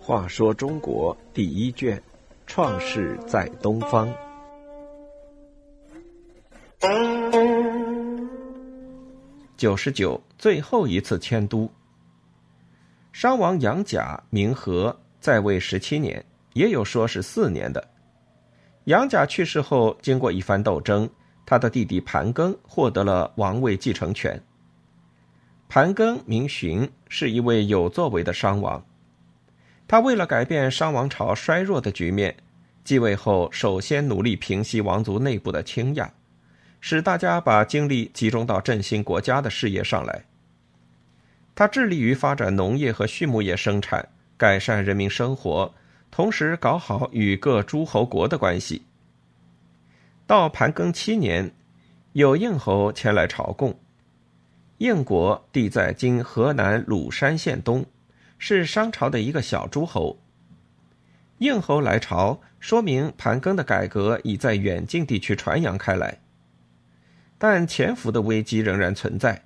话说中国第一卷，创世在东方。九十九，最后一次迁都。商王杨甲名和，在位十七年，也有说是四年的。杨甲去世后，经过一番斗争，他的弟弟盘庚获得了王位继承权。盘庚名荀，是一位有作为的商王。他为了改变商王朝衰弱的局面，继位后首先努力平息王族内部的倾轧，使大家把精力集中到振兴国家的事业上来。他致力于发展农业和畜牧业生产，改善人民生活，同时搞好与各诸侯国的关系。到盘庚七年，有应侯前来朝贡。应国地在今河南鲁山县东。是商朝的一个小诸侯。应侯来朝，说明盘庚的改革已在远近地区传扬开来。但潜伏的危机仍然存在，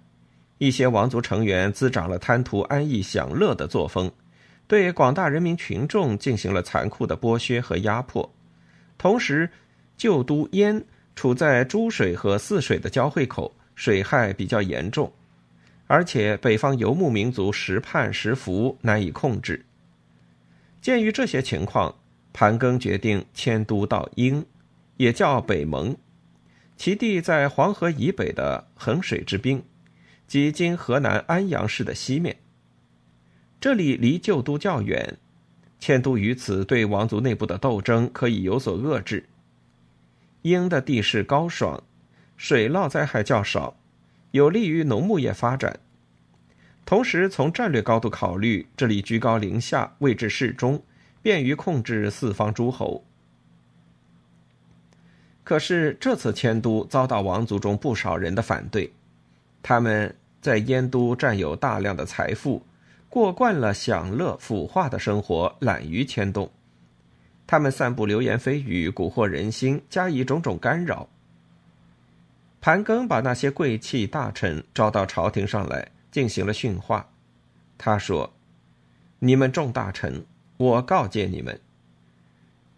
一些王族成员滋长了贪图安逸享乐的作风，对广大人民群众进行了残酷的剥削和压迫。同时，旧都燕处在诸水和泗水的交汇口，水害比较严重。而且北方游牧民族时叛时服，难以控制。鉴于这些情况，盘庚决定迁都到英，也叫北蒙，其地在黄河以北的衡水之滨，即今河南安阳市的西面。这里离旧都较远，迁都于此，对王族内部的斗争可以有所遏制。英的地势高爽，水涝灾害较少。有利于农牧业发展，同时从战略高度考虑，这里居高临下，位置适中，便于控制四方诸侯。可是这次迁都遭到王族中不少人的反对，他们在燕都占有大量的财富，过惯了享乐腐化的生活，懒于迁动。他们散布流言蜚语，蛊惑人心，加以种种干扰。盘庚把那些贵戚大臣招到朝廷上来，进行了训话。他说：“你们众大臣，我告诫你们，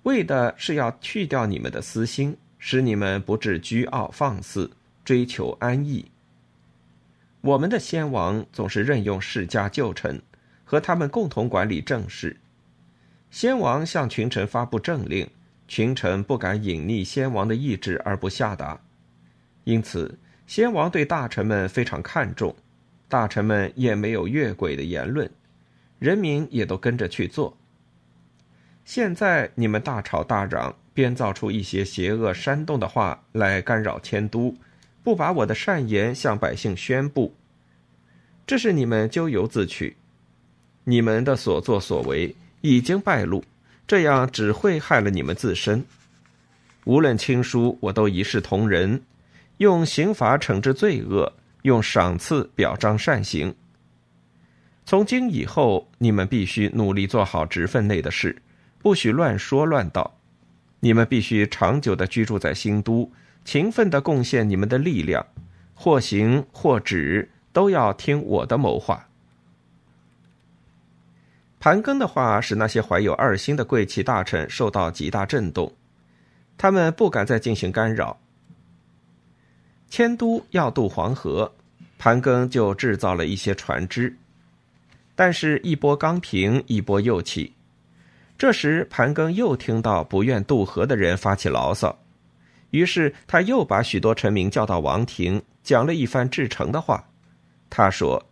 为的是要去掉你们的私心，使你们不致居傲放肆，追求安逸。我们的先王总是任用世家旧臣，和他们共同管理政事。先王向群臣发布政令，群臣不敢隐匿先王的意志而不下达。”因此，先王对大臣们非常看重，大臣们也没有越轨的言论，人民也都跟着去做。现在你们大吵大嚷，编造出一些邪恶煽动的话来干扰迁都，不把我的善言向百姓宣布，这是你们咎由自取。你们的所作所为已经败露，这样只会害了你们自身。无论亲疏，我都一视同仁。用刑罚惩治罪恶，用赏赐表彰善行。从今以后，你们必须努力做好职分内的事，不许乱说乱道。你们必须长久的居住在新都，勤奋的贡献你们的力量，或行或止，都要听我的谋划。盘庚的话使那些怀有二心的贵戚大臣受到极大震动，他们不敢再进行干扰。迁都要渡黄河，盘庚就制造了一些船只，但是，一波刚平，一波又起。这时，盘庚又听到不愿渡河的人发起牢骚，于是他又把许多臣民叫到王庭，讲了一番至诚的话。他说：“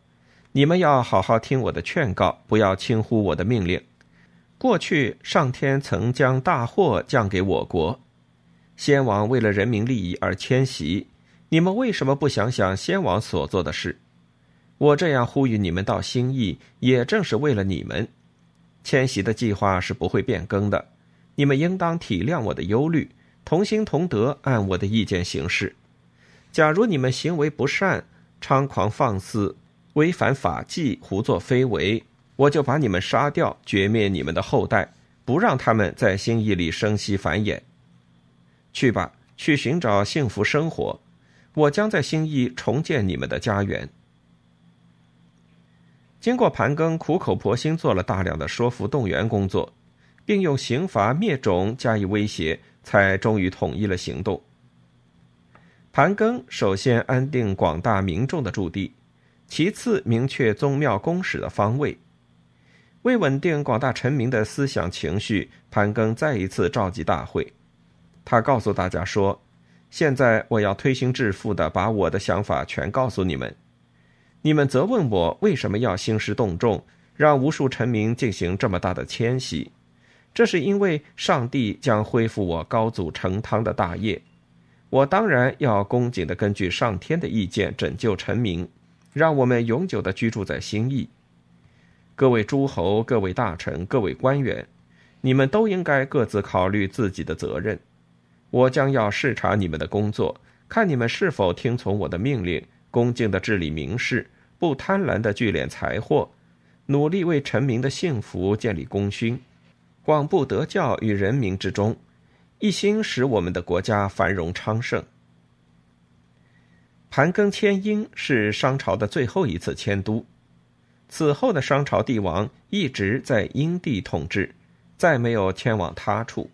你们要好好听我的劝告，不要轻忽我的命令。过去，上天曾将大祸降给我国，先王为了人民利益而迁徙。”你们为什么不想想先王所做的事？我这样呼吁你们到新义，也正是为了你们。迁徙的计划是不会变更的，你们应当体谅我的忧虑，同心同德，按我的意见行事。假如你们行为不善，猖狂放肆，违反法纪，胡作非为，我就把你们杀掉，绝灭你们的后代，不让他们在新义里生息繁衍。去吧，去寻找幸福生活。我将在新义重建你们的家园。经过盘庚苦口婆心做了大量的说服动员工作，并用刑罚灭种加以威胁，才终于统一了行动。盘庚首先安定广大民众的驻地，其次明确宗庙公使的方位。为稳定广大臣民的思想情绪，盘庚再一次召集大会。他告诉大家说：“现在我要推心置腹的把我的想法全告诉你们。”你们责问我为什么要兴师动众，让无数臣民进行这么大的迁徙？这是因为上帝将恢复我高祖成汤的大业，我当然要恭谨的根据上天的意见拯救臣民，让我们永久的居住在新义。各位诸侯、各位大臣、各位官员，你们都应该各自考虑自己的责任。我将要视察你们的工作，看你们是否听从我的命令，恭敬的治理民事。不贪婪的聚敛财货，努力为臣民的幸福建立功勋，广布德教于人民之中，一心使我们的国家繁荣昌盛。盘庚迁殷是商朝的最后一次迁都，此后的商朝帝王一直在殷地统治，再没有迁往他处。